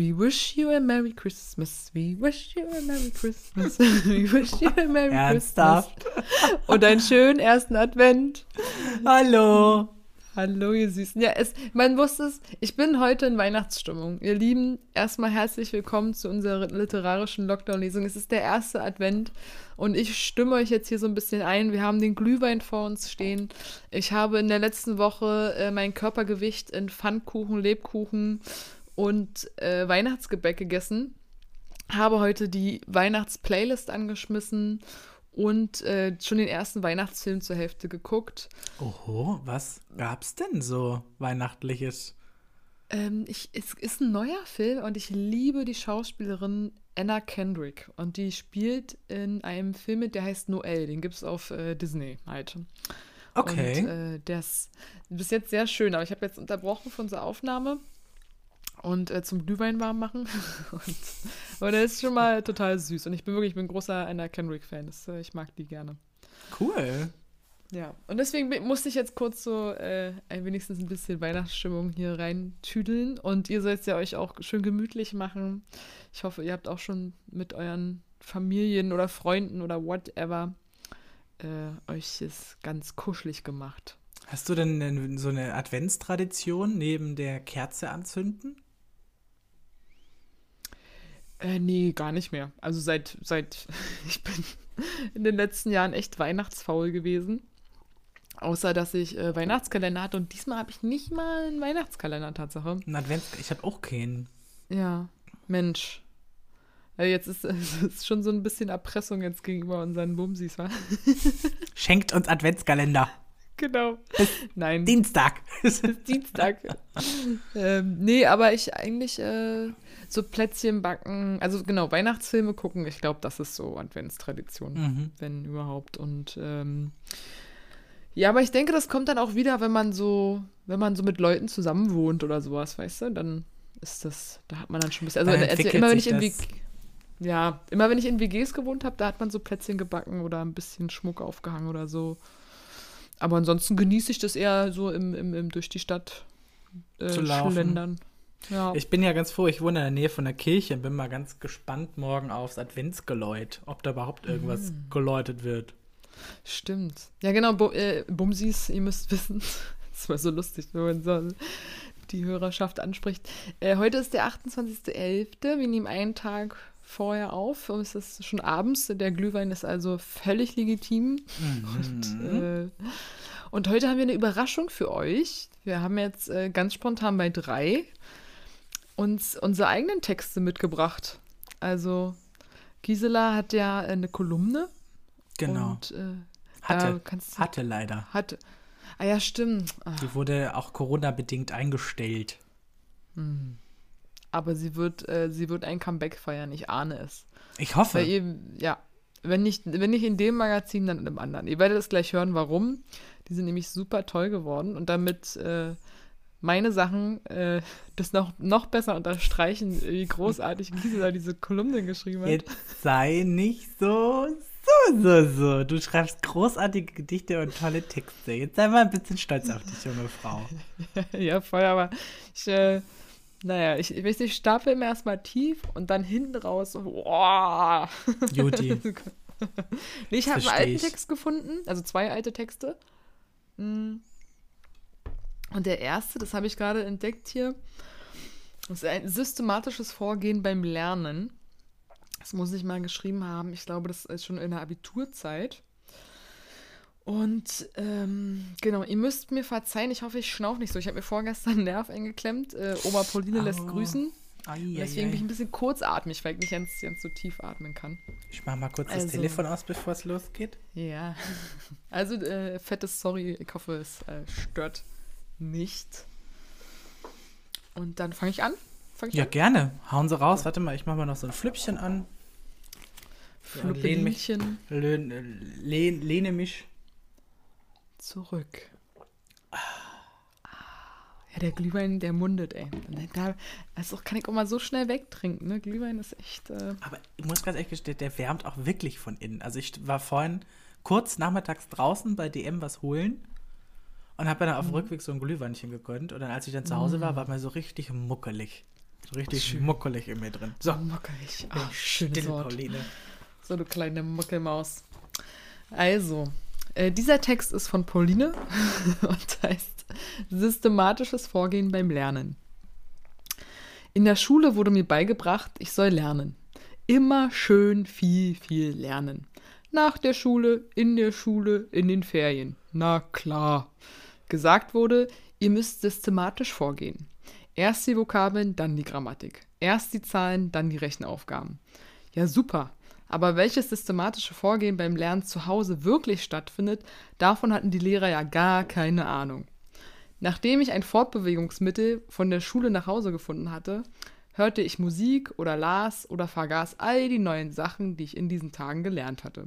We wish you a Merry Christmas. We wish you a Merry Christmas. We wish you a Merry Ernsthaft? Christmas. Und einen schönen ersten Advent. Hallo. Hallo, ihr Süßen. Ja, es, man wusste es, ich bin heute in Weihnachtsstimmung. Ihr Lieben, erstmal herzlich willkommen zu unserer literarischen Lockdown-Lesung. Es ist der erste Advent und ich stimme euch jetzt hier so ein bisschen ein. Wir haben den Glühwein vor uns stehen. Ich habe in der letzten Woche äh, mein Körpergewicht in Pfannkuchen, Lebkuchen und äh, Weihnachtsgebäck gegessen. Habe heute die Weihnachtsplaylist angeschmissen und äh, schon den ersten Weihnachtsfilm zur Hälfte geguckt. Oho, was gab's denn so Weihnachtliches? Ähm, ich, es ist ein neuer Film und ich liebe die Schauspielerin Anna Kendrick. Und die spielt in einem Film mit, der heißt Noel. Den gibt es auf äh, Disney halt. Okay. Und äh, der ist bis jetzt sehr schön, aber ich habe jetzt unterbrochen von unserer Aufnahme und äh, zum Glühwein warm machen. und, aber der ist schon mal total süß. Und ich bin wirklich ich bin ein großer Anna Kendrick-Fan. Äh, ich mag die gerne. Cool. Ja, und deswegen musste ich jetzt kurz so äh, ein wenigstens ein bisschen Weihnachtsstimmung hier reintüdeln. Und ihr sollt es ja euch auch schön gemütlich machen. Ich hoffe, ihr habt auch schon mit euren Familien oder Freunden oder whatever äh, euch es ganz kuschelig gemacht. Hast du denn so eine Adventstradition neben der Kerze anzünden? Äh, nee, gar nicht mehr. Also seit, seit, ich bin in den letzten Jahren echt weihnachtsfaul gewesen. Außer, dass ich äh, Weihnachtskalender hatte und diesmal habe ich nicht mal einen Weihnachtskalender, Tatsache. Ein Advents ich habe auch keinen. Ja, Mensch. Ja, jetzt ist es ist schon so ein bisschen Erpressung jetzt gegenüber unseren Bumsis, wa? Schenkt uns Adventskalender. genau. Nein, Dienstag. ist Dienstag. ähm, nee, aber ich eigentlich äh, so Plätzchen backen, also genau, Weihnachtsfilme gucken, ich glaube, das ist so Adventstradition, Mhm. wenn überhaupt. Und ähm, ja, aber ich denke, das kommt dann auch wieder, wenn man so, wenn man so mit Leuten zusammen wohnt oder sowas, weißt du, dann ist das, da hat man dann schon ein bisschen, also, also immer wenn ich in. WG, ja, immer wenn ich in WGs gewohnt habe, da hat man so Plätzchen gebacken oder ein bisschen Schmuck aufgehangen oder so. Aber ansonsten genieße ich das eher so im, im, im durch die Stadt äh, Zu laufen. schlendern. Ja. Ich bin ja ganz froh, ich wohne in der Nähe von der Kirche und bin mal ganz gespannt morgen aufs Adventsgeläut, ob da überhaupt irgendwas Mhm. geläutet wird. Stimmt. Ja, genau, Bu äh, Bumsis, ihr müsst wissen. Das war so lustig, wenn man so die Hörerschaft anspricht. Äh, heute ist der 28.11. Wir nehmen einen Tag vorher auf und es ist schon abends. Der Glühwein ist also völlig legitim. Und, Mhm. äh, und heute haben wir eine Überraschung für euch. Wir haben jetzt äh, ganz spontan bei drei uns unsere eigenen Texte mitgebracht. Also Gisela hat ja eine Kolumne. Genau. Und, äh, hatte, kannst hatte leider. Hatte. Ah ja, stimmt. Ah, Die wurde auch Corona-bedingt eingestellt. Aber sie wird, äh, sie wird ein Comeback feiern, ich ahne es. Ich hoffe. Ihr, ja, wenn nicht, wenn nicht in dem Magazin, dann in einem anderen. Ihr werdet es gleich hören, warum. Die sind nämlich super toll geworden und damit äh, meine Sachen äh, das noch, noch besser unterstreichen, wie großartig Gisela diese Kolumne geschrieben hat. Jetzt sei nicht so, so, so, so. Du schreibst großartige Gedichte und tolle Texte. Jetzt sei mal ein bisschen stolz auf dich, junge Frau. ja, voll, aber ich, äh, naja, ich, ich weiß nicht, ich stapel immer erstmal tief und dann hinten raus, boah. Juti. Ich habe einen alten. Text gefunden, also zwei alte Texte. Mm. Und der erste, das habe ich gerade entdeckt hier, das ist ein systematisches Vorgehen beim Lernen. Das muss ich mal geschrieben haben. Ich glaube, das ist schon in der Abiturzeit. Und ähm, genau, ihr müsst mir verzeihen, ich hoffe, ich schnaufe nicht so. Ich habe mir vorgestern einen Nerv eingeklemmt. Äh, Oma Pauline lässt Au. grüßen. Ai, Und ai, deswegen bin ich ein bisschen kurzatmig, weil ich nicht ganz, ganz so tief atmen kann. Ich mach mal kurz das Also- Telefon aus, bevor es losgeht. Ja. Also, äh, fettes Sorry. Ich hoffe, es äh, stört nicht. Und dann fange ich an. Fang ich Ja, an? gerne. Hauen Sie raus. Warte mal, ich mach mal noch so ein Flüppchen an. Lehn mich, lehn, äh, lehn, lehne mich. zurück. Ja, der Glühwein, der mundet, ey. Da, das auch, kann ich auch mal so schnell wegtrinken, ne? Glühwein ist echt. Äh, Aber ich muss ganz ehrlich gestehen, der wärmt auch wirklich von innen. Also ich war vorhin kurz nachmittags draußen bei DM was holen und habe dann auf dem Rückweg so ein Glühweinchen gegönnt. Und dann, als ich dann zu Hause war, war mir so richtig muckelig. So richtig Schön. muckelig in mir drin. So, Muckelig. Ach, schönes still, Wort. Pauline. So, du kleine Muckelmaus. Also, äh, dieser Text ist von Pauline und heißt Systematisches Vorgehen beim Lernen. In der Schule wurde mir beigebracht, ich soll lernen. Immer schön viel, viel lernen. Nach der Schule, in der Schule, in den Ferien. Na klar. Gesagt wurde, ihr müsst systematisch vorgehen. Erst die Vokabeln, dann die Grammatik. Erst die Zahlen, dann die Rechenaufgaben. Ja, super. Aber welches systematische Vorgehen beim Lernen zu Hause wirklich stattfindet, davon hatten die Lehrer ja gar keine Ahnung. Nachdem ich ein Fortbewegungsmittel von der Schule nach Hause gefunden hatte, hörte ich Musik oder las oder vergaß all die neuen Sachen, die ich in diesen Tagen gelernt hatte.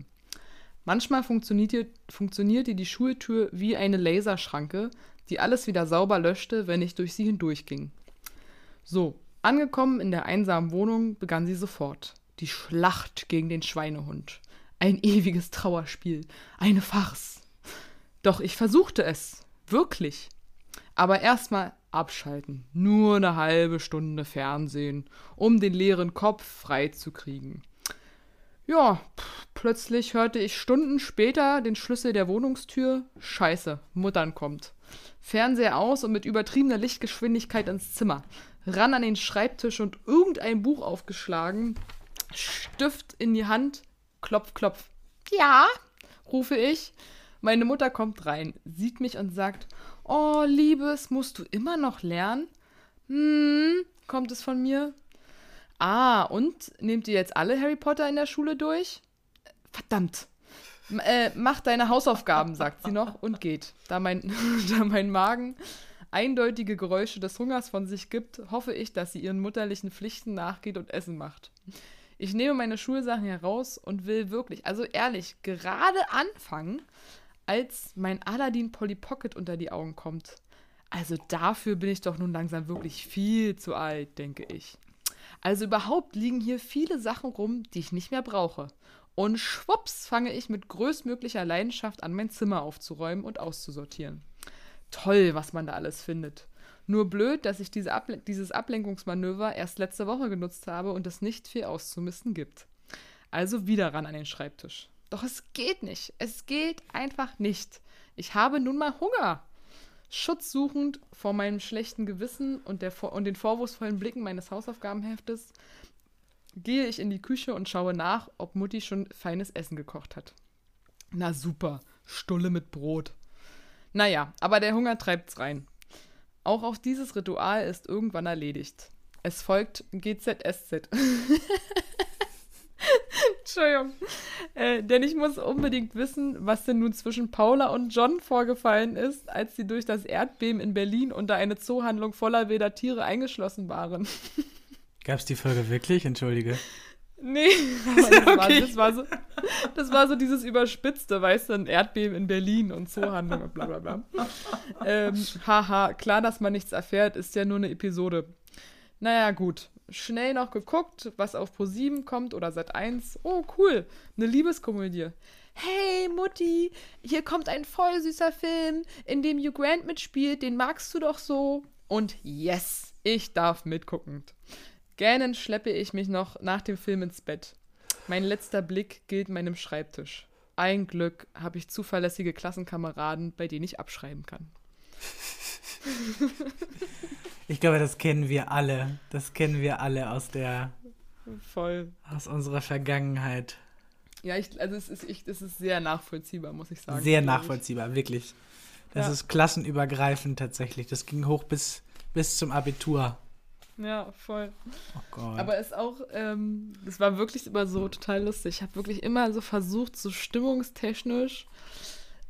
Manchmal funktionierte, funktionierte die Schultür wie eine Laserschranke, die alles wieder sauber löschte, wenn ich durch sie hindurchging. So, angekommen in der einsamen Wohnung begann sie sofort. Die Schlacht gegen den Schweinehund. Ein ewiges Trauerspiel. Eine Farce. Doch ich versuchte es. Wirklich. Aber erstmal abschalten. Nur eine halbe Stunde Fernsehen, um den leeren Kopf frei zu kriegen. Ja, plötzlich hörte ich Stunden später den Schlüssel der Wohnungstür. Scheiße, Muttern kommt. Fernseher aus und mit übertriebener Lichtgeschwindigkeit ins Zimmer. Ran an den Schreibtisch und irgendein Buch aufgeschlagen. Stift in die Hand. Klopf, klopf. Ja, rufe ich. Meine Mutter kommt rein, sieht mich und sagt: Oh, Liebes, musst du immer noch lernen? Hm, kommt es von mir. Ah, und nehmt ihr jetzt alle Harry Potter in der Schule durch? Verdammt. M äh, mach deine Hausaufgaben, sagt sie noch und geht. Da mein, da mein Magen eindeutige Geräusche des Hungers von sich gibt, hoffe ich, dass sie ihren mutterlichen Pflichten nachgeht und Essen macht. Ich nehme meine Schulsachen heraus und will wirklich, also ehrlich, gerade anfangen, als mein Aladdin Polly Pocket unter die Augen kommt. Also dafür bin ich doch nun langsam wirklich viel zu alt, denke ich. Also überhaupt liegen hier viele Sachen rum, die ich nicht mehr brauche. Und schwupps fange ich mit größtmöglicher Leidenschaft an, mein Zimmer aufzuräumen und auszusortieren. Toll, was man da alles findet. Nur blöd, dass ich diese Able dieses Ablenkungsmanöver erst letzte Woche genutzt habe und es nicht viel auszumisten gibt. Also wieder ran an den Schreibtisch. Doch es geht nicht. Es geht einfach nicht. Ich habe nun mal Hunger. Schutzsuchend vor meinem schlechten Gewissen und, der, und den vorwurfsvollen Blicken meines Hausaufgabenheftes gehe ich in die Küche und schaue nach, ob Mutti schon feines Essen gekocht hat. Na super, Stulle mit Brot. Naja, aber der Hunger treibt's rein. Auch auch dieses Ritual ist irgendwann erledigt. Es folgt GZSZ. Entschuldigung. Äh, denn ich muss unbedingt wissen, was denn nun zwischen Paula und John vorgefallen ist, als sie durch das Erdbeben in Berlin unter eine Zoohandlung voller wilder Tiere eingeschlossen waren. Gab es die Folge wirklich? Entschuldige. Nee, das, war, Okay. das, war so, das war so dieses Überspitzte, weißt du, ein Erdbeben in Berlin und Zoohandlung und bla bla bla. Ähm, haha, klar, dass man nichts erfährt, ist ja nur eine Episode. Naja, gut. Schnell noch geguckt, was auf Pro7 kommt oder Sat 1. Oh, cool. Eine Liebeskomödie. Hey, Mutti, hier kommt ein voll süßer Film, in dem Hugh Grant mitspielt. Den magst du doch so. Und yes, ich darf mitgucken. Gähnend schleppe ich mich noch nach dem Film ins Bett. Mein letzter Blick gilt meinem Schreibtisch. Ein Glück habe ich zuverlässige Klassenkameraden, bei denen ich abschreiben kann. Ich glaube, das kennen wir alle. Das kennen wir alle aus der, Voll. aus unserer Vergangenheit. Ja, ich, also es ist, ich, es ist sehr nachvollziehbar, muss ich sagen. Sehr ich. nachvollziehbar, wirklich. Das Ja. ist klassenübergreifend tatsächlich. Das ging hoch bis, bis zum Abitur. Ja, voll. Oh Gott. Aber es auch, ähm, es war wirklich immer so total lustig. Ich habe wirklich immer so versucht, so stimmungstechnisch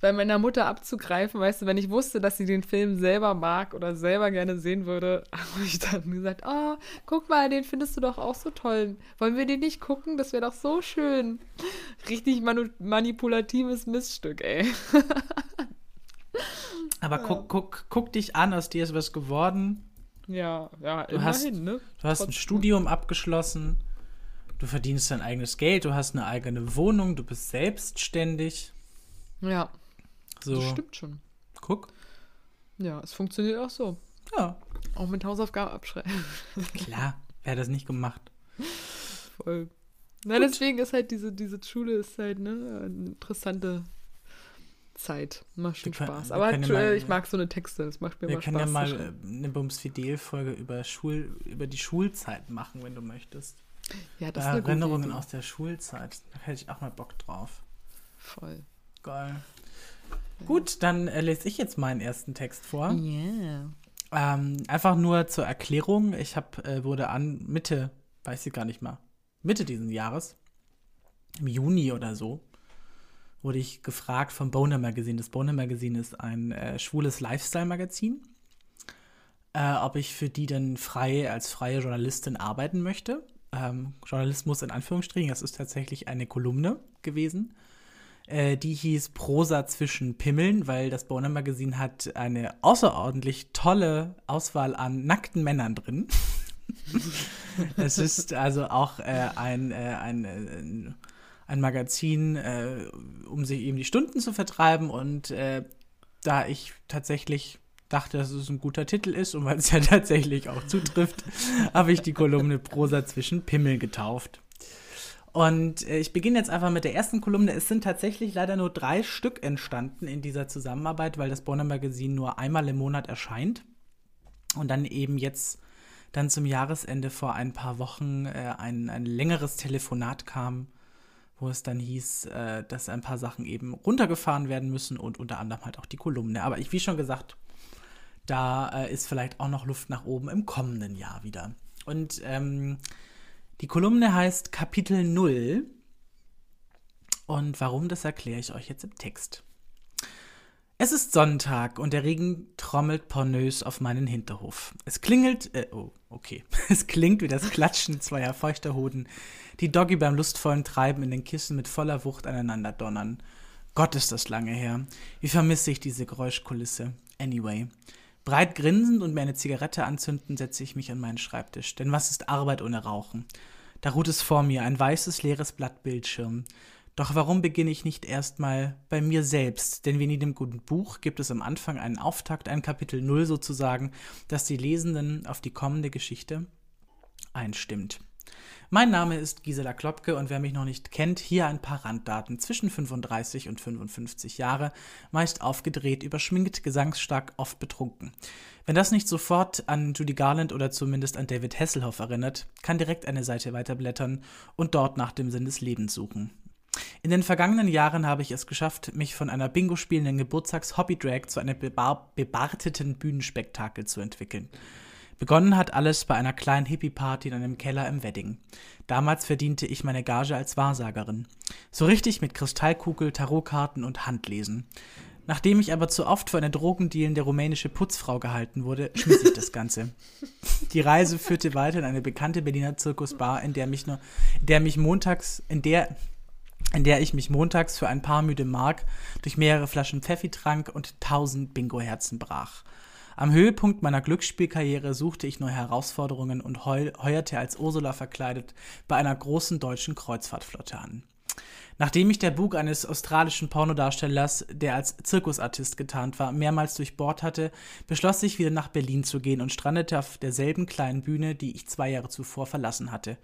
bei meiner Mutter abzugreifen, weißt du, wenn ich wusste, dass sie den Film selber mag oder selber gerne sehen würde, habe ich dann gesagt, oh, guck mal, den findest du doch auch so toll. Wollen wir den nicht gucken? Das wäre doch so schön. Richtig manipulatives Missstück, ey. Aber guck, guck, guck dich an, aus dir ist was geworden. Ja, ja, Du hast- immerhin, ne? Du hast ein Trotzdem. Studium abgeschlossen. Du verdienst dein eigenes Geld. Du hast eine eigene Wohnung. Du bist selbstständig. Ja, So, das stimmt schon. guck. Ja, es funktioniert auch so. Ja, Auch mit Hausaufgaben abschreiben. Klar, wer hat das nicht gemacht? Voll. Na, deswegen ist halt diese, diese Schule ist halt, ne, eine interessante Zeit. Macht schon Wir können- Spaß. wir Aber können halt, mal- ich mag so eine Texte, das macht mir Wir immer können Spaß. ja mal äh, eine Bums Fidel-Folge über, Schul, über die Schulzeit machen, wenn du möchtest. ja, das ist eine Erinnerungen aus der Schulzeit. Da hätte ich auch mal Bock drauf. Voll. Geil. Gut, dann äh, lese ich jetzt meinen ersten Text vor. Yeah. Ähm, einfach nur zur Erklärung. Ich hab, äh, wurde an Mitte, weiß ich gar nicht mal, Mitte diesen Jahres, im Juni oder so, wurde ich gefragt vom Boner Magazine. Das Boner Magazine ist ein äh, schwules Lifestyle-Magazin. Äh, ob ich für die denn frei als freie Journalistin arbeiten möchte. Ähm, Journalismus in Anführungsstrichen, das ist tatsächlich eine Kolumne gewesen. Äh, die hieß Prosa zwischen Pimmeln, weil das Boner Magazin hat eine außerordentlich tolle Auswahl an nackten Männern drin. es ist also auch äh, ein, äh, ein, äh, ein Magazin, äh, um sich eben die Stunden zu vertreiben. Und da ich tatsächlich dachte, dass es ein guter Titel ist und weil es ja tatsächlich auch zutrifft, habe ich die Kolumne Prosa zwischen Pimmeln getauft. Und äh, ich beginne jetzt einfach mit der ersten Kolumne. Es sind tatsächlich leider nur drei Stück entstanden in dieser Zusammenarbeit, weil das Bonner Magazin nur einmal im Monat erscheint. Und dann eben jetzt, dann zum Jahresende vor ein paar Wochen, äh, ein, ein längeres Telefonat kam, wo es dann hieß, äh, dass ein paar Sachen eben runtergefahren werden müssen und unter anderem halt auch die Kolumne. Aber ich, wie schon gesagt, da äh, ist vielleicht auch noch Luft nach oben im kommenden Jahr wieder. Und ähm, die Kolumne heißt Kapitel 0. Und warum, das erkläre ich euch jetzt im Text. Es ist Sonntag und der Regen trommelt pornös auf meinen Hinterhof. Es klingelt, äh, oh, okay. Es klingt wie das Klatschen zweier feuchter Hoden, die Doggy beim lustvollen Treiben in den Kissen mit voller Wucht aneinander donnern. Gott ist das lange her. Wie vermisse ich diese Geräuschkulisse. Anyway. Breit grinsend und mir eine Zigarette anzünden, setze ich mich an meinen Schreibtisch. Denn was ist Arbeit ohne Rauchen? Da ruht es vor mir, ein weißes, leeres Blatt Bildschirm. Doch warum beginne ich nicht erstmal bei mir selbst? Denn wie in jedem guten Buch gibt es am Anfang einen Auftakt, ein Kapitel Null sozusagen, das die Lesenden auf die kommende Geschichte einstimmt. Mein Name ist Gisela Klopke und wer mich noch nicht kennt, hier ein paar Randdaten. Zwischen 35 und 55 Jahre, meist aufgedreht, überschminkt, gesangsstark, oft betrunken. Wenn das nicht sofort an Judy Garland oder zumindest an David Hasselhoff erinnert, kann direkt eine Seite weiterblättern und dort nach dem Sinn des Lebens suchen. In den vergangenen Jahren habe ich es geschafft, mich von einer Bingo spielenden Geburtstags-Hobby-Drag zu einem bebar bebarteten Bühnenspektakel zu entwickeln. Begonnen hat alles bei einer kleinen Hippie-Party in einem Keller im Wedding. Damals verdiente ich meine Gage als Wahrsagerin. So richtig mit Kristallkugel, Tarotkarten und Handlesen. Nachdem ich aber zu oft für eine drogendealende rumänische Putzfrau gehalten wurde, schmiss ich das Ganze. Die Reise führte weiter in eine bekannte Berliner Zirkusbar, in der mich nur, in der mich montags, in der, in der ich mich montags für ein paar müde Mark durch mehrere Flaschen Pfeffi trank und tausend Bingo-Herzen brach. Am Höhepunkt meiner Glücksspielkarriere suchte ich neue Herausforderungen und heu heuerte als Ursula verkleidet bei einer großen deutschen Kreuzfahrtflotte an. Nachdem mich der Bug eines australischen Pornodarstellers, der als Zirkusartist getarnt war, mehrmals durchbohrt hatte, beschloss ich wieder nach Berlin zu gehen und strandete auf derselben kleinen Bühne, die ich zwei Jahre zuvor verlassen hatte.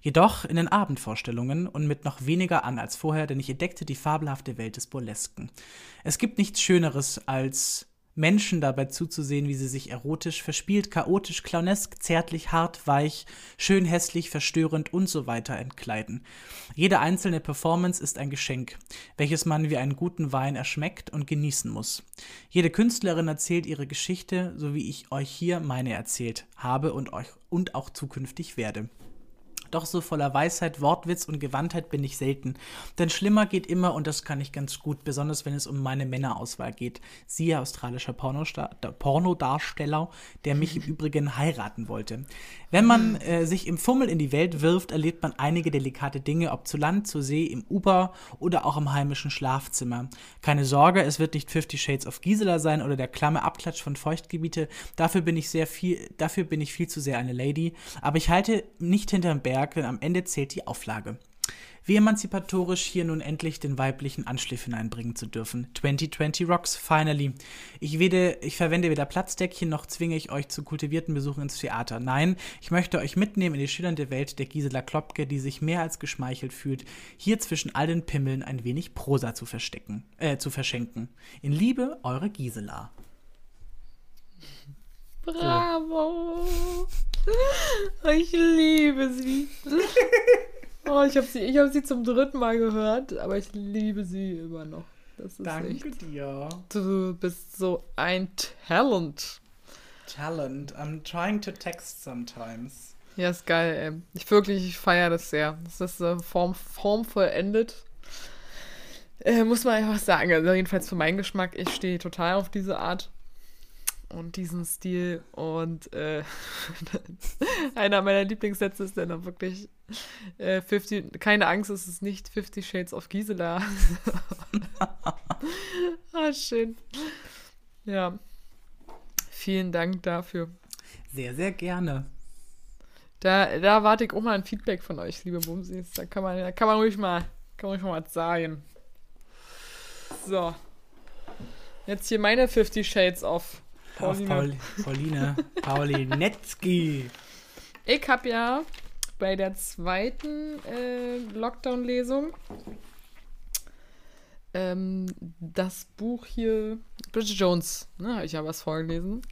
Jedoch in den Abendvorstellungen und mit noch weniger an als vorher, denn ich entdeckte die fabelhafte Welt des Burlesken. Es gibt nichts Schöneres als Menschen dabei zuzusehen, wie sie sich erotisch, verspielt, chaotisch, clownesk, zärtlich, hart, weich, schön, hässlich, verstörend und so weiter entkleiden. Jede einzelne Performance ist ein Geschenk, welches man wie einen guten Wein erschmeckt und genießen muss. Jede Künstlerin erzählt ihre Geschichte, so wie ich euch hier meine erzählt habe und euch und auch zukünftig werde. Doch so voller Weisheit, Wortwitz und Gewandtheit bin ich selten. Denn schlimmer geht immer und das kann ich ganz gut, besonders wenn es um meine Männerauswahl geht. Siehe australischer Pornosta Pornodarsteller, der mich im Übrigen heiraten wollte. Wenn man äh, sich im Fummel in die Welt wirft, erlebt man einige delikate Dinge, ob zu Land, zur See, im Uber oder auch im heimischen Schlafzimmer. Keine Sorge, es wird nicht Fifty Shades of Gisela sein oder der klamme Abklatsch von Feuchtgebiete. Dafür bin ich sehr viel, dafür bin ich viel zu sehr eine Lady. Aber ich halte nicht hinterm Berg, denn am Ende zählt die Auflage. wie emanzipatorisch hier nun endlich den weiblichen Anschliff hineinbringen zu dürfen. 2020 rocks, finally. Ich, wede, ich verwende weder Platzdeckchen noch zwinge ich euch zu kultivierten Besuchen ins Theater. Nein, ich möchte euch mitnehmen in die schillernde Welt der Gisela Klopke, die sich mehr als geschmeichelt fühlt, hier zwischen all den Pimmeln ein wenig Prosa zu verstecken, äh, zu verschenken. In Liebe, eure Gisela. Bravo! Ich liebe sie. Oh, ich habe sie, ich hab sie zum dritten Mal gehört, aber ich liebe sie immer noch. Danke echt, dir. Du bist so ein Talent. Talent. I'm trying to text sometimes. Ja, ist geil, ey. Ich wirklich, ich feiere das sehr. Das ist äh, Form, formvollendet. Äh, muss man einfach sagen. Also jedenfalls für meinen Geschmack, ich stehe total auf diese Art und diesen Stil. Und äh, einer meiner Lieblingssätze ist dann auch wirklich äh, 50, keine Angst, es ist nicht 50 Shades of Gisela. ah, schön. Ja. Vielen Dank dafür. Sehr, sehr gerne. Da, da warte ich auch mal ein Feedback von euch, liebe Bumsis. Da kann man, da kann man ruhig mal, kann man ruhig mal was sagen. So. Jetzt hier meine 50 Shades of Pauline. Paul, Pauline. Paulinetzki. Ich habe ja bei der zweiten äh, Lockdown-Lesung ähm, das Buch hier, Bridget Jones, ne, habe ich ja was vorgelesen.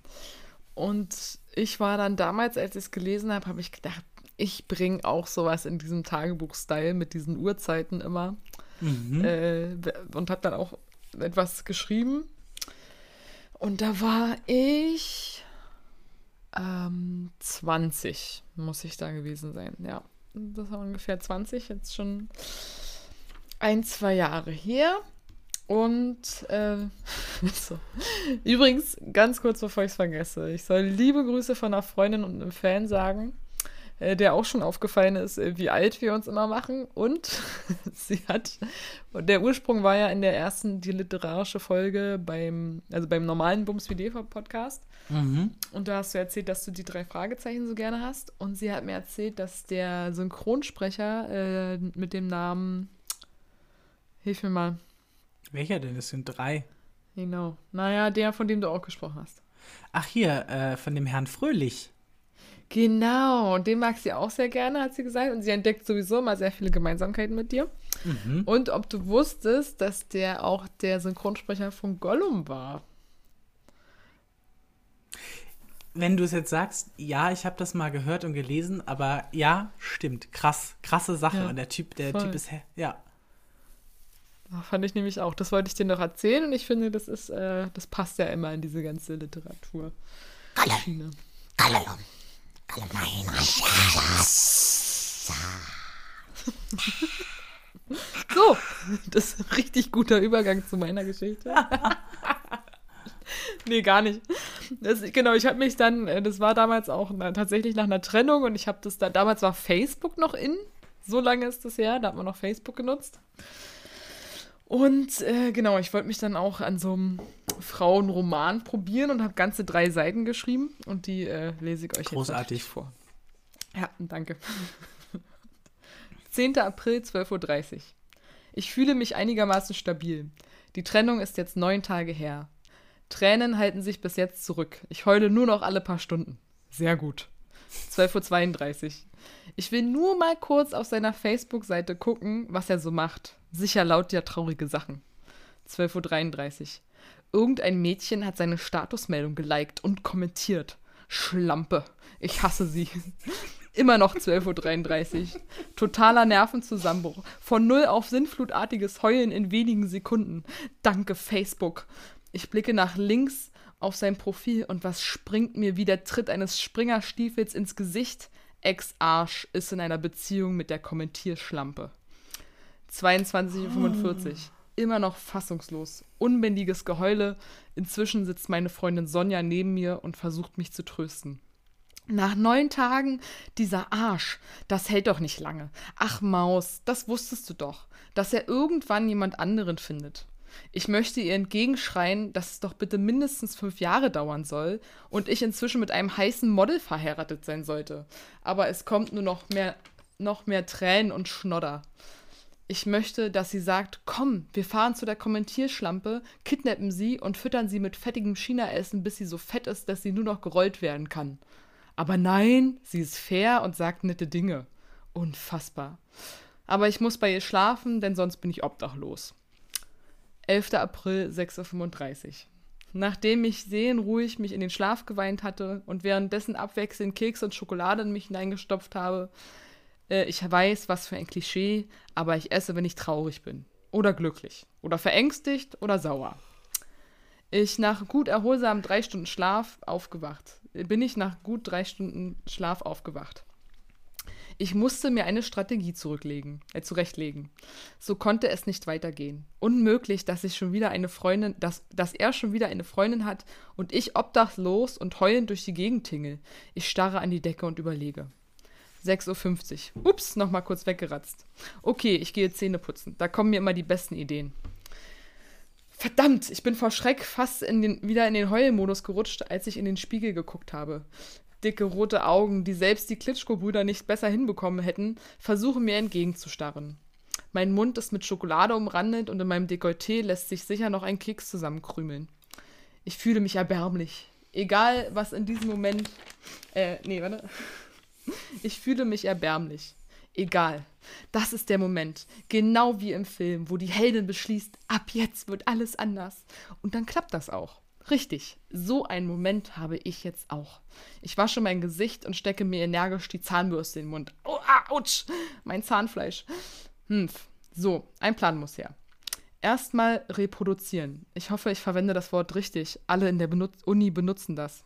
Und ich war dann damals, als ich es gelesen habe, habe ich gedacht, ich bringe auch sowas in diesem Tagebuch-Style mit diesen Uhrzeiten immer. Mhm. Äh, und habe dann auch etwas geschrieben. Und da war ich ähm, 20, muss ich da gewesen sein. Ja, das war ungefähr 20, jetzt schon ein, zwei Jahre her. Und äh, so. übrigens, ganz kurz bevor ich es vergesse, ich soll liebe Grüße von einer Freundin und einem Fan sagen, der auch schon aufgefallen ist, äh, wie alt wir uns immer machen. Und sie hat, und der Ursprung war ja in der ersten, die literarische Folge beim, also beim normalen Bums wie Podcast. Mhm. Und da hast du erzählt, dass du die drei Fragezeichen so gerne hast. Und sie hat mir erzählt, dass der Synchronsprecher äh, mit dem Namen, hilf mir mal, welcher denn? Es sind drei. Genau. Naja, der, von dem du auch gesprochen hast. Ach hier, äh, von dem Herrn Fröhlich. Genau, und den mag sie auch sehr gerne, hat sie gesagt. Und sie entdeckt sowieso immer sehr viele Gemeinsamkeiten mit dir. Mhm. Und ob du wusstest, dass der auch der Synchronsprecher von Gollum war. Wenn du es jetzt sagst, ja, ich habe das mal gehört und gelesen, aber ja, stimmt. Krass, krasse Sache. Ja, und der Typ, der voll. Typ ist, ja. Fand ich nämlich auch. Das wollte ich dir noch erzählen und ich finde, das ist, äh, das passt ja immer in diese ganze Literatur. Schiene. So, das ist ein richtig guter Übergang zu meiner Geschichte. nee, gar nicht. Das, genau, ich habe mich dann, äh, das war damals auch na, tatsächlich nach einer Trennung und ich habe das da, damals war Facebook noch in, so lange ist das her, da hat man noch Facebook genutzt. Und äh, genau, ich wollte mich dann auch an so einem Frauenroman probieren und habe ganze drei Seiten geschrieben und die äh, lese ich euch Großartig. jetzt vor. Ja, danke. 10. April, 12.30 Uhr. Ich fühle mich einigermaßen stabil. Die Trennung ist jetzt neun Tage her. Tränen halten sich bis jetzt zurück. Ich heule nur noch alle paar Stunden. Sehr gut. 12.32 Uhr. Ich will nur mal kurz auf seiner Facebook-Seite gucken, was er so macht. Sicher laut ja traurige Sachen. 12.33 Uhr. Irgendein Mädchen hat seine Statusmeldung geliked und kommentiert. Schlampe. Ich hasse sie. Immer noch 12.33 Uhr. Totaler Nervenzusammenbruch. Von null auf sinnflutartiges Heulen in wenigen Sekunden. Danke, Facebook. Ich blicke nach links auf sein Profil und was springt mir wie der Tritt eines Springerstiefels ins Gesicht? Ex-Arsch ist in einer Beziehung mit der Kommentierschlampe. 22.45 Uhr. Immer noch fassungslos. Unbändiges Geheule. Inzwischen sitzt meine Freundin Sonja neben mir und versucht mich zu trösten. Nach neun Tagen, dieser Arsch, das hält doch nicht lange. Ach Maus, das wusstest du doch, dass er irgendwann jemand anderen findet. Ich möchte ihr entgegenschreien, dass es doch bitte mindestens fünf Jahre dauern soll und ich inzwischen mit einem heißen Model verheiratet sein sollte. Aber es kommt nur noch mehr, noch mehr Tränen und Schnodder. Ich möchte, dass sie sagt, komm, wir fahren zu der Kommentierschlampe, kidnappen sie und füttern sie mit fettigem China-Essen, bis sie so fett ist, dass sie nur noch gerollt werden kann. Aber nein, sie ist fair und sagt nette Dinge. Unfassbar. Aber ich muss bei ihr schlafen, denn sonst bin ich obdachlos. 11. April, 6.35 Uhr. Nachdem ich seelenruhig mich in den Schlaf geweint hatte und währenddessen abwechselnd Keks und Schokolade in mich hineingestopft habe, äh, ich weiß, was für ein Klischee, aber ich esse, wenn ich traurig bin. Oder glücklich. Oder verängstigt oder sauer. Ich nach gut erholsamen drei Stunden Schlaf aufgewacht. Bin ich nach gut drei Stunden Schlaf aufgewacht. Ich musste mir eine Strategie zurücklegen, äh, zurechtlegen. So konnte es nicht weitergehen. Unmöglich, dass ich schon wieder eine Freundin, dass, dass er schon wieder eine Freundin hat und ich obdachlos und heulend durch die Gegend tingel. Ich starre an die Decke und überlege. 6.50 Uhr. Ups, nochmal kurz weggeratzt. Okay, ich gehe Zähne putzen. Da kommen mir immer die besten Ideen. Verdammt, ich bin vor Schreck fast in den, wieder in den Heulmodus gerutscht, als ich in den Spiegel geguckt habe. Dicke rote Augen, die selbst die Klitschko-Brüder nicht besser hinbekommen hätten, versuchen mir entgegenzustarren. Mein Mund ist mit Schokolade umrandet und in meinem Dekolleté lässt sich sicher noch ein Keks zusammenkrümeln. Ich fühle mich erbärmlich. Egal, was in diesem Moment. Äh, nee, warte. Ich fühle mich erbärmlich. Egal. Das ist der Moment, genau wie im Film, wo die Heldin beschließt, ab jetzt wird alles anders. Und dann klappt das auch. Richtig, so einen Moment habe ich jetzt auch. Ich wasche mein Gesicht und stecke mir energisch die Zahnbürste in den Mund. Oh, ouch, mein Zahnfleisch. Hm, so, ein Plan muss her. Erstmal reproduzieren. Ich hoffe, ich verwende das Wort richtig. Alle in der Benut Uni benutzen das.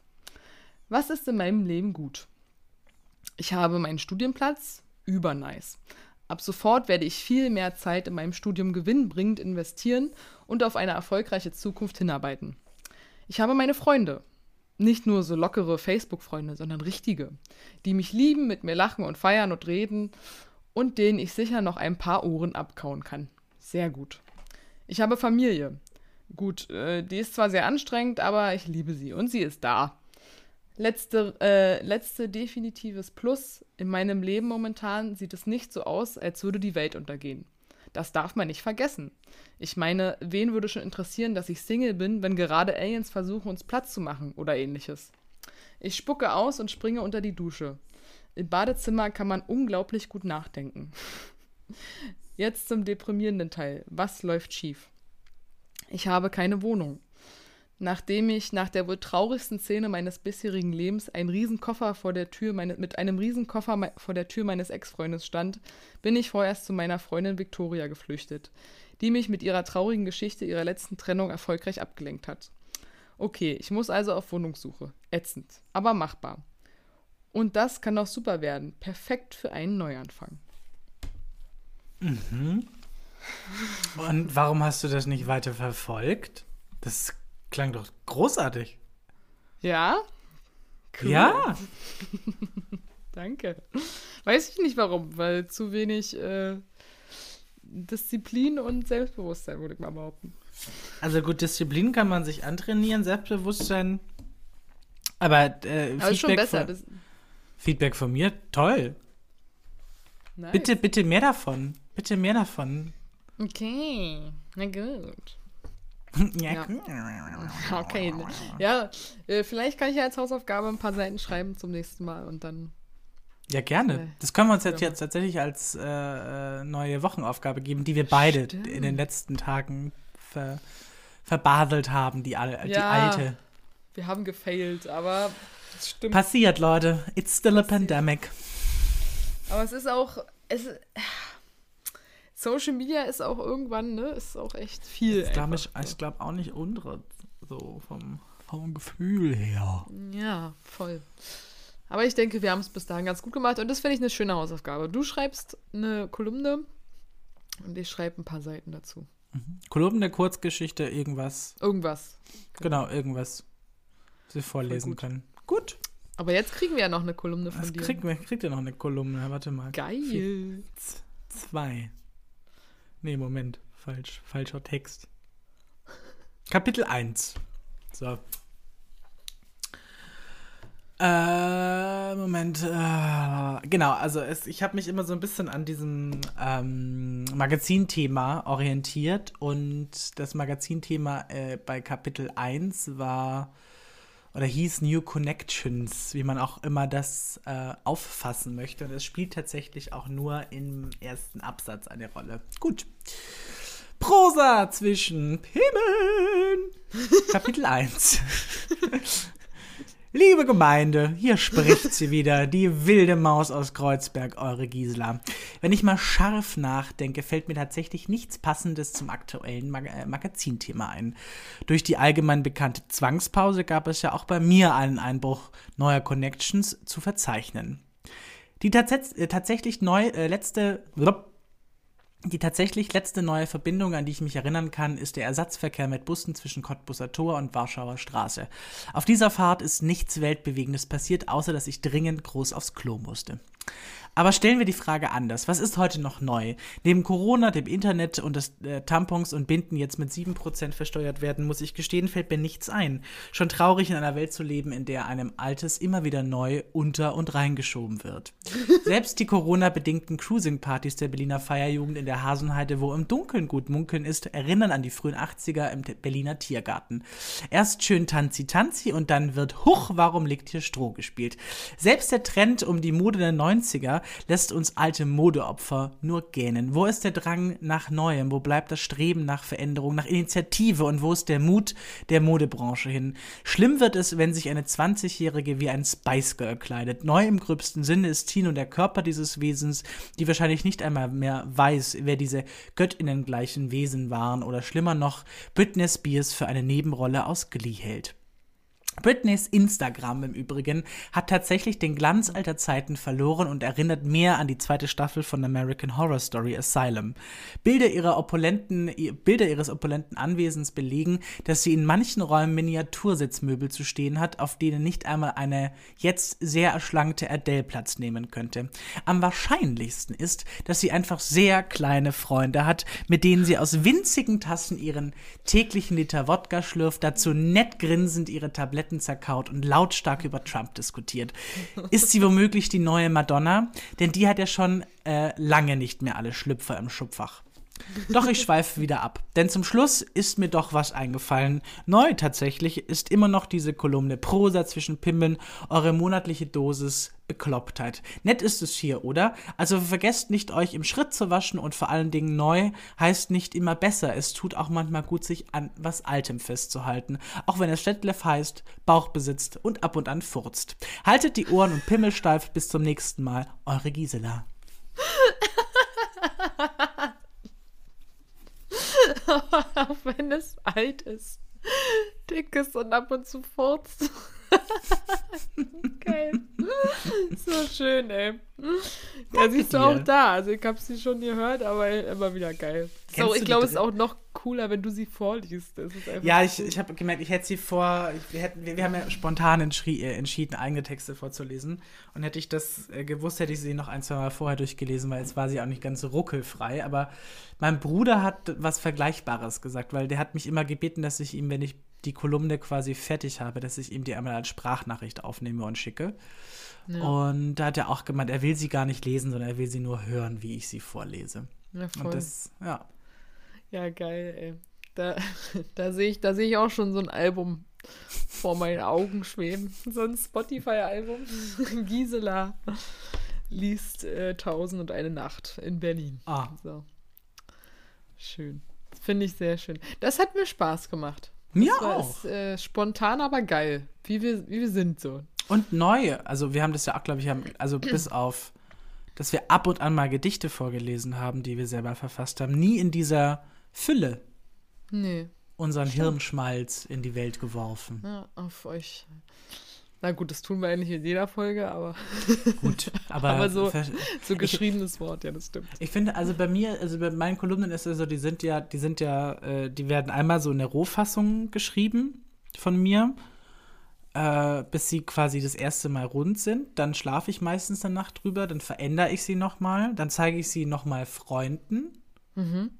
Was ist in meinem Leben gut? Ich habe meinen Studienplatz, übernice. Ab sofort werde ich viel mehr Zeit in meinem Studium gewinnbringend investieren und auf eine erfolgreiche Zukunft hinarbeiten. Ich habe meine Freunde. Nicht nur so lockere Facebook-Freunde, sondern richtige, die mich lieben, mit mir lachen und feiern und reden und denen ich sicher noch ein paar Ohren abkauen kann. Sehr gut. Ich habe Familie. Gut, äh, die ist zwar sehr anstrengend, aber ich liebe sie und sie ist da letzte, äh, letzte definitives Plus. In meinem Leben momentan sieht es nicht so aus, als würde die Welt untergehen. Das darf man nicht vergessen. Ich meine, wen würde schon interessieren, dass ich Single bin, wenn gerade Aliens versuchen, uns Platz zu machen oder ähnliches? Ich spucke aus und springe unter die Dusche. Im Badezimmer kann man unglaublich gut nachdenken. Jetzt zum deprimierenden Teil. Was läuft schief? Ich habe keine Wohnung. Nachdem ich nach der wohl traurigsten Szene meines bisherigen Lebens ein Riesenkoffer vor der Tür meine, mit einem Riesenkoffer vor der Tür meines Ex-Freundes stand, bin ich vorerst zu meiner Freundin Victoria geflüchtet, die mich mit ihrer traurigen Geschichte ihrer letzten Trennung erfolgreich abgelenkt hat. Okay, ich muss also auf Wohnungssuche. Ätzend, aber machbar. Und das kann doch super werden. Perfekt für einen Neuanfang. Mhm. Und warum hast du das nicht weiter verfolgt? Das Klang doch großartig. Ja? Cool. Ja. Danke. Weiß ich nicht warum, weil zu wenig äh, Disziplin und Selbstbewusstsein, würde ich mal behaupten. Also gut, Disziplin kann man sich antrainieren, Selbstbewusstsein. Aber, äh, aber Feedback, schon besser. Von, Feedback von mir, toll. Nice. Bitte, bitte mehr davon. Bitte mehr davon. Okay, na gut. Ja, ja. Okay. Ja, äh, vielleicht kann ich ja als Hausaufgabe ein paar Seiten schreiben zum nächsten Mal und dann. Ja, gerne. Das können wir uns jetzt, jetzt tatsächlich als äh, äh, neue Wochenaufgabe geben, die wir beide Stimmt. in den letzten Tagen ver verbadelt haben, die, al die ja, alte. Wir haben gefailt, aber stimmt. Passiert, Leute. It's still Passiert. a pandemic. Aber es ist auch. Es, Social Media ist auch irgendwann, ne, ist auch echt viel. Ich glaube glaub auch nicht unsere, so vom, vom Gefühl her. Ja, voll. Aber ich denke, wir haben es bis dahin ganz gut gemacht und das finde ich eine schöne Hausaufgabe. Du schreibst eine Kolumne und ich schreibe ein paar Seiten dazu. Mhm. Kolumne, Kurzgeschichte, irgendwas. Irgendwas. Genau, genau irgendwas. Sie vorlesen gut. können. Gut. Aber jetzt kriegen wir ja noch eine Kolumne von das dir. Kriegt, kriegt ihr noch eine Kolumne? Warte mal. Geil. Vier, zwei. Nee, Moment. Falsch. Falscher Text. Kapitel 1. So. Äh, Moment. Äh, genau, also es, ich habe mich immer so ein bisschen an diesem ähm, Magazinthema orientiert und das Magazinthema äh, bei Kapitel 1 war oder hieß New Connections, wie man auch immer das äh, auffassen möchte. Und es spielt tatsächlich auch nur im ersten Absatz eine Rolle. Gut. Prosa zwischen Pimmeln. Kapitel 1. Liebe Gemeinde, hier spricht sie wieder, die wilde Maus aus Kreuzberg, eure Gisela. Wenn ich mal scharf nachdenke, fällt mir tatsächlich nichts Passendes zum aktuellen Mag äh, Magazinthema ein. Durch die allgemein bekannte Zwangspause gab es ja auch bei mir einen Einbruch neuer Connections zu verzeichnen. Die tats äh, tatsächlich neu äh, letzte die tatsächlich letzte neue Verbindung, an die ich mich erinnern kann, ist der Ersatzverkehr mit Bussen zwischen Cottbusser Tor und Warschauer Straße. Auf dieser Fahrt ist nichts Weltbewegendes passiert, außer dass ich dringend groß aufs Klo musste. Aber stellen wir die Frage anders. Was ist heute noch neu? Neben Corona, dem Internet und dass äh, Tampons und Binden jetzt mit 7% versteuert werden, muss ich gestehen, fällt mir nichts ein. Schon traurig in einer Welt zu leben, in der einem Altes immer wieder neu unter und reingeschoben wird. Selbst die Corona-bedingten Cruising-Partys der Berliner Feierjugend in der Hasenheide, wo im Dunkeln gut munkeln ist, erinnern an die frühen 80er im Berliner Tiergarten. Erst schön Tanzi-Tanzi und dann wird Huch, warum liegt hier Stroh gespielt. Selbst der Trend um die Mode der 90er lässt uns alte Modeopfer nur gähnen. Wo ist der Drang nach Neuem? Wo bleibt das Streben nach Veränderung, nach Initiative? Und wo ist der Mut der Modebranche hin? Schlimm wird es, wenn sich eine 20-Jährige wie ein Spice Girl kleidet. Neu im gröbsten Sinne ist Tino der Körper dieses Wesens, die wahrscheinlich nicht einmal mehr weiß, wer diese göttinnengleichen Wesen waren oder schlimmer noch, Britney Spears für eine Nebenrolle aus Glee hält. Britneys Instagram im Übrigen hat tatsächlich den Glanz alter Zeiten verloren und erinnert mehr an die zweite Staffel von American Horror Story Asylum. Bilder, ihrer opulenten, Bilder ihres opulenten Anwesens belegen, dass sie in manchen Räumen Miniatursitzmöbel zu stehen hat, auf denen nicht einmal eine jetzt sehr erschlankte Adele Platz nehmen könnte. Am wahrscheinlichsten ist, dass sie einfach sehr kleine Freunde hat, mit denen sie aus winzigen Tassen ihren täglichen Liter Wodka schlürft, dazu nett grinsend ihre Tabletten Tabletten zerkaut und lautstark über Trump diskutiert. Ist sie womöglich die neue Madonna? Denn die hat ja schon äh, lange nicht mehr alle Schlüpfer im Schubfach. Doch ich schweife wieder ab. Denn zum Schluss ist mir doch was eingefallen. Neu tatsächlich ist immer noch diese Kolumne Prosa zwischen Pimmeln, eure monatliche Dosis Beklopptheit. Nett ist es hier, oder? Also vergesst nicht, euch im Schritt zu waschen und vor allen Dingen neu heißt nicht immer besser. Es tut auch manchmal gut, sich an was Altem festzuhalten. Auch wenn es Stettleff heißt, Bauch besitzt und ab und an furzt. Haltet die Ohren und Pimmel steif bis zum nächsten Mal. Eure Gisela. auch wenn es alt ist, dick ist und ab und zu furzt. Geil. So schön, ey. Ja, siehst du auch da. Also ich habe sie schon gehört, aber immer wieder geil. so, ich glaube, es ist auch noch cooler, wenn du sie vorliest. ja, ich, ich habe gemerkt, ich hätte sie vor, wir, hätten, wir, wir, haben ja spontan äh, entschieden, eigene Texte vorzulesen. Und hätte ich das äh, gewusst, hätte ich sie noch ein, zwei Mal vorher durchgelesen, weil jetzt war sie auch nicht ganz so ruckelfrei. Aber mein Bruder hat was Vergleichbares gesagt, weil der hat mich immer gebeten, dass ich ihm, wenn ich die Kolumne quasi fertig habe, dass ich ihm die einmal als Sprachnachricht aufnehme und schicke. Ja. Und da hat er auch gemeint, er will sie gar nicht lesen, sondern er will sie nur hören, wie ich sie vorlese. Ja, voll. Und das, ja. Ja, geil, ey. Da, da sehe ich, seh ich auch schon so ein Album vor meinen Augen schweben. So ein Spotify-Album. Gisela liest äh, Tausend und eine Nacht in Berlin. Ah. So. Schön. Finde ich sehr schön. Das hat mir Spaß gemacht. Mir das auch. Ist, äh, spontan, aber geil. Wie wir, wie wir sind so. Und neu. Also, wir haben das ja auch, glaube ich, haben, also bis auf, dass wir ab und an mal Gedichte vorgelesen haben, die wir selber verfasst haben, nie in dieser Fülle. Nee. Unseren Stimmt. Hirnschmalz in die Welt geworfen. Ja, auf euch. Na gut, das tun wir eigentlich in jeder Folge, aber. Gut, aber. aber so, so geschriebenes ich, Wort, ja, das stimmt. Ich finde, also bei mir, also bei meinen Kolumnen ist es so, die sind ja, die sind ja, äh, die werden einmal so in der Rohfassung geschrieben von mir, äh, bis sie quasi das erste Mal rund sind. Dann schlafe ich meistens eine Nacht drüber, dann verändere ich sie nochmal, dann zeige ich sie nochmal Freunden. Mhm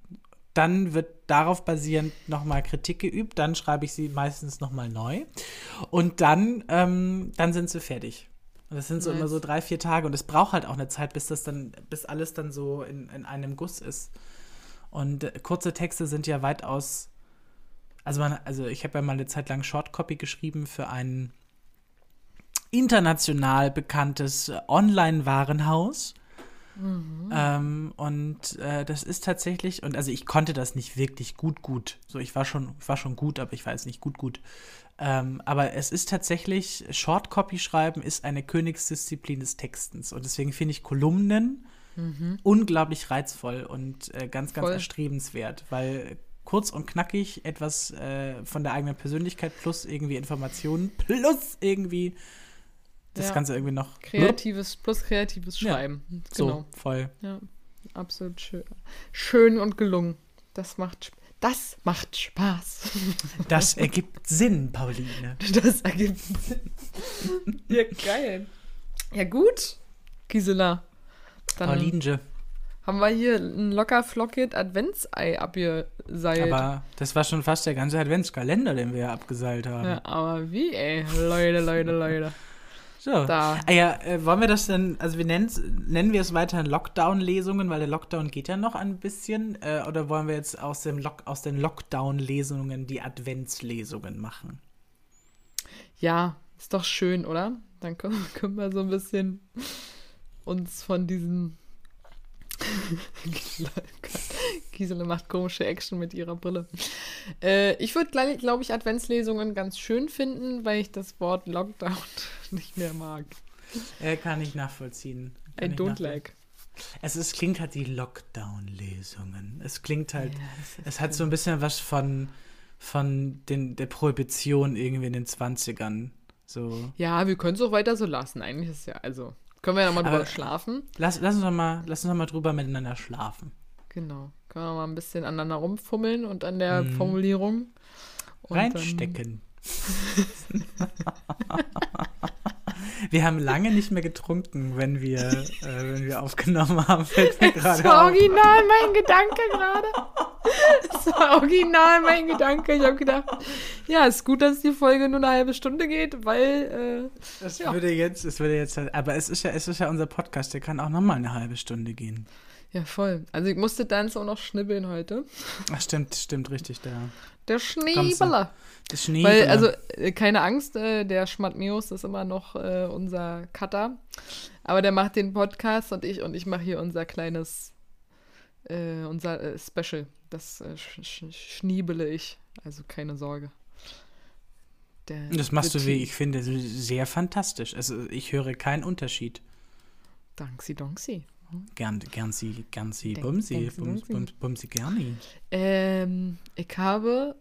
dann wird darauf basierend nochmal Kritik geübt, dann schreibe ich sie meistens nochmal neu und dann, ähm, dann sind sie fertig. Und das sind so Nice. immer so drei, vier Tage und es braucht halt auch eine Zeit, bis das dann, bis alles dann so in, in einem Guss ist. Und äh, kurze Texte sind ja weitaus, also man, also ich habe ja mal eine Zeit lang Shortcopy geschrieben für ein international bekanntes äh, Online-Warenhaus. Ähm, und äh, das ist tatsächlich, und also ich konnte das nicht wirklich gut, gut. So, ich war schon, ich war schon gut, aber ich war jetzt nicht gut, gut. Ähm, aber es ist tatsächlich, Shortcopy schreiben ist eine Königsdisziplin des Textens. Und deswegen finde ich Kolumnen unglaublich reizvoll und äh, ganz, ganz Voll. erstrebenswert, weil kurz und knackig etwas äh, von der eigenen Persönlichkeit plus irgendwie Informationen plus irgendwie das Ja. Ganze irgendwie noch Kreatives plus kreatives Ja. Schreiben. so Genau. voll. Ja, absolut schön. Schön und gelungen. Das macht, das macht Spaß. Das ergibt Sinn, Pauline. Das ergibt Sinn. Ja, geil. Ja, gut, Gisela. Dann Paulinje. haben wir hier ein locker flockig Adventsei abgeseilt. Aber das war schon fast der ganze Adventskalender, den wir abgeseilt haben. ja, aber wie, ey? Leute, Leute, Leute. So. Da. Ah ja, äh, wollen wir das denn, also wir nennen wir es weiterhin Lockdown-Lesungen, weil der Lockdown geht ja noch ein bisschen, äh, oder wollen wir jetzt aus, dem Lock, aus den Lockdown-Lesungen die Adventslesungen machen? Ja, ist doch schön, oder? Dann können, können wir so ein bisschen uns von diesen. Gisela macht komische Action mit ihrer Brille. Äh, ich würde, glaube ich, Adventslesungen ganz schön finden, weil ich das Wort Lockdown nicht mehr mag. Äh, kann ich nachvollziehen. I Kann ich don't nachvollziehen. like. Es ist, klingt halt die Lockdown-Lesungen. Es klingt halt, Ja, es hat so ein bisschen was von, von den, der Prohibition irgendwie in den 20ern. So. Ja, wir können es auch weiter so lassen. Eigentlich ist ja, also, können wir ja nochmal drüber Aber- schlafen. Lass, lass uns doch mal, lass uns doch mal drüber miteinander schlafen. Genau. Können wir mal ein bisschen aneinander rumfummeln und an der Mhm. Formulierung. Und Reinstecken. wir haben lange nicht mehr getrunken, wenn wir, äh, wenn wir aufgenommen haben. Fällt mir Das war auf. original mein Gedanke gerade. Das war original mein Gedanke. Ich habe gedacht, ja, ist gut, dass die Folge nur eine halbe Stunde geht, weil, Das Ja. würde jetzt, es würde jetzt, aber es ist ja, es ist ja unser Podcast, der kann auch nochmal eine halbe Stunde gehen. Ja, voll. Also ich musste dann so noch schnibbeln heute. Ach, stimmt, stimmt, richtig, der, Der Schneebeller. das Schnee. Weil, also, äh, keine Angst, äh, der Schmatmeus ist immer noch äh, unser Cutter. Aber der macht den Podcast und ich und ich mache hier unser kleines, äh, unser äh, Special. Das äh, sch sch schniebele ich. Also keine Sorge. Der das machst du, wie ich finde, sehr fantastisch. Also ich höre keinen Unterschied. Danksi, Donksi. Gern, gern sie, gern sie, bumsi, bums, Bumsi? bums, bumsi, gerne. Ähm, ich habe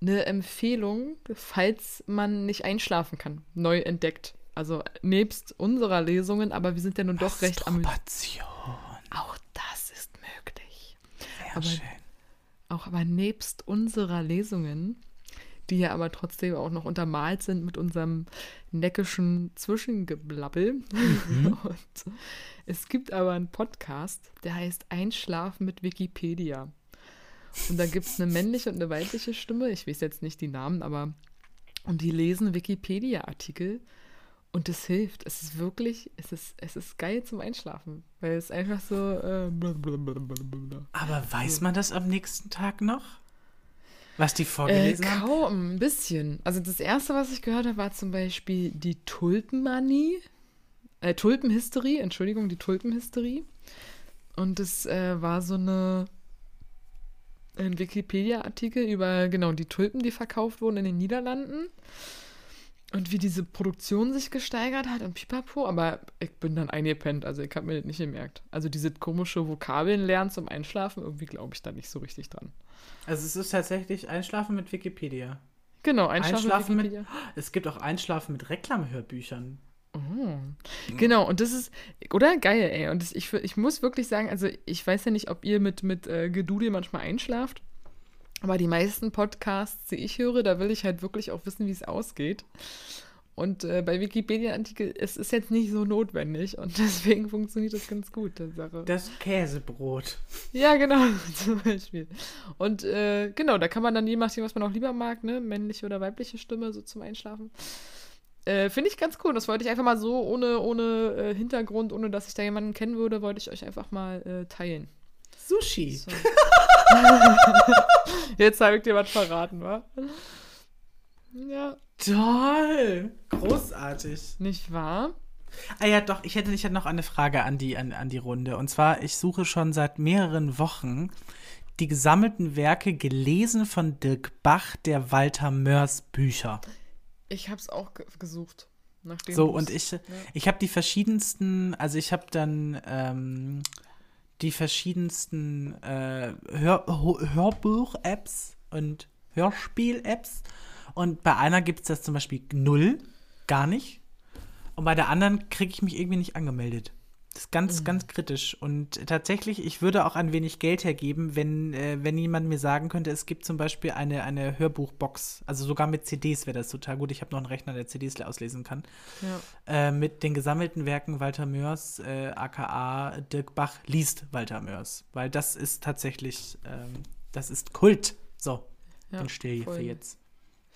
eine Empfehlung, falls man nicht einschlafen kann, neu entdeckt. Also nebst unserer Lesungen, aber wir sind ja nun doch recht am. Auch das ist möglich. Sehr Aber- schön. Auch aber nebst unserer Lesungen, die ja aber trotzdem auch noch untermalt sind mit unserem neckischen Zwischengeblabbel. Und es gibt aber einen Podcast, der heißt Einschlafen mit Wikipedia. Und da gibt es eine männliche und eine weibliche Stimme. Ich weiß jetzt nicht die Namen, aber. Und die lesen Wikipedia-Artikel. Und es hilft. Es ist wirklich, es ist, es ist geil zum Einschlafen. Weil es einfach so. Äh. Aber weiß man das am nächsten Tag noch? Was die Äh, vorgelesen haben? kaum, ein bisschen. Also das erste, was ich gehört habe, war zum Beispiel die Tulpenmanie. Äh, Tulpenhysterie, Entschuldigung, die Tulpenhysterie. Und das äh, war so eine ein Wikipedia-Artikel über genau die Tulpen, die verkauft wurden in den Niederlanden. Und wie diese Produktion sich gesteigert hat und pipapo, aber ich bin dann eingepennt, also ich habe mir das nicht gemerkt. Also diese komische Vokabeln lernen zum Einschlafen, irgendwie glaube ich da nicht so richtig dran. Also es ist tatsächlich Einschlafen mit Wikipedia. Genau, Einschlafen, Einschlafen mit- Wikipedia. Es gibt auch Einschlafen mit Reklamhörbüchern. Oh. Genau, und das ist, oder? Geil, ey. Und das, ich, ich muss wirklich sagen, also ich weiß ja nicht, ob ihr mit, mit äh, Gedudel manchmal einschlaft, aber die meisten Podcasts, die ich höre, da will ich halt wirklich auch wissen, wie es ausgeht. Und äh, bei Wikipedia-Artikel, es ist jetzt nicht so notwendig und deswegen funktioniert das ganz gut, die Sache. Das Käsebrot. Ja, genau, zum Beispiel. Und äh, genau, da kann man dann je nachdem, was man auch lieber mag, ne, männliche oder weibliche Stimme so zum Einschlafen. Äh, Finde ich ganz cool. Das wollte ich einfach mal so ohne, ohne äh, Hintergrund, ohne dass ich da jemanden kennen würde, wollte ich euch einfach mal äh, teilen. Sushi. So. Jetzt habe ich dir was verraten, wa? Ja. Toll. Großartig. Nicht wahr? Ah ja, doch, ich hätte, ich hätte noch eine Frage an die, an, an die Runde. Und zwar, ich suche schon seit mehreren Wochen die gesammelten Werke gelesen von Dirk Bach der Walter Mörs Bücher. Ich habe es auch ge gesucht. So, und ich, Ja. ich habe die verschiedensten, also ich habe dann ähm, die verschiedensten äh, Hör, Hörbuch-Apps und Hörspiel-Apps. Und bei einer gibt es das zum Beispiel null, gar nicht. Und bei der anderen kriege ich mich irgendwie nicht angemeldet. Das ist ganz, ganz kritisch. Und tatsächlich, ich würde auch ein wenig Geld hergeben, wenn, äh, wenn jemand mir sagen könnte, es gibt zum Beispiel eine, eine Hörbuchbox. Also sogar mit CDs wäre das total gut. Ich habe noch einen Rechner, der CDs auslesen kann. Ja. Äh, mit den gesammelten Werken Walter Mörs, äh, aka Dirk Bach liest Walter Mörs. Weil das ist tatsächlich, ähm, das ist Kult. So, Ja, still hier voll. für jetzt.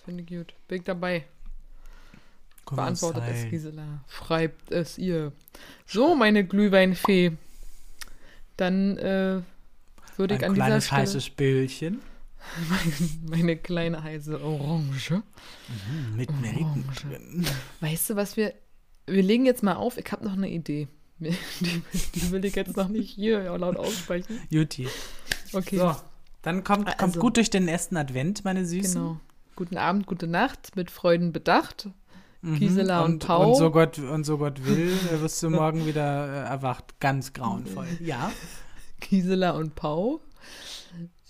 Finde ich gut. Bin ich dabei. Uns Beantwortet es. Gisela. Schreibt es ihr. So, meine Glühweinfee. Dann äh, würde ich Ein an dieser kleines Stelle heißes Böllchen meine kleine heiße Orange. Mhm, mit Nelken drin. Weißt du, was wir. Wir legen jetzt mal auf. Ich habe noch eine Idee. Die, die will ich jetzt noch nicht hier laut aussprechen. Juti. Okay. So, dann kommt, kommt Also- gut durch den ersten Advent, meine Süßen. Genau. Guten Abend, gute Nacht, mit Freuden bedacht. Mhm. Gisela und Pau. Und so Gott, und so Gott will, wirst du morgen wieder äh, erwacht. Ganz grauenvoll. Ja. Gisela und Pau.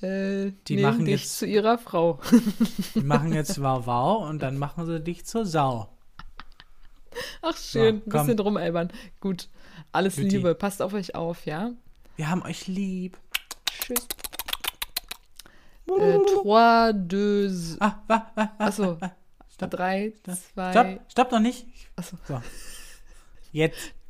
Äh, Die machen dich jetzt- zu ihrer Frau. Die machen jetzt Wow Wow und dann machen sie dich zur Sau. Ach, schön. So, Ein bisschen Elbern. Gut. Alles Juti. Liebe. Passt auf euch auf, ja? Wir haben euch lieb. Tschüss. Äh, trois, deux. Ah, wa, wa, Achso. Stopp. Drei, Stopp. zwei. Stopp, stopp noch nicht. Achso. So. Jetzt.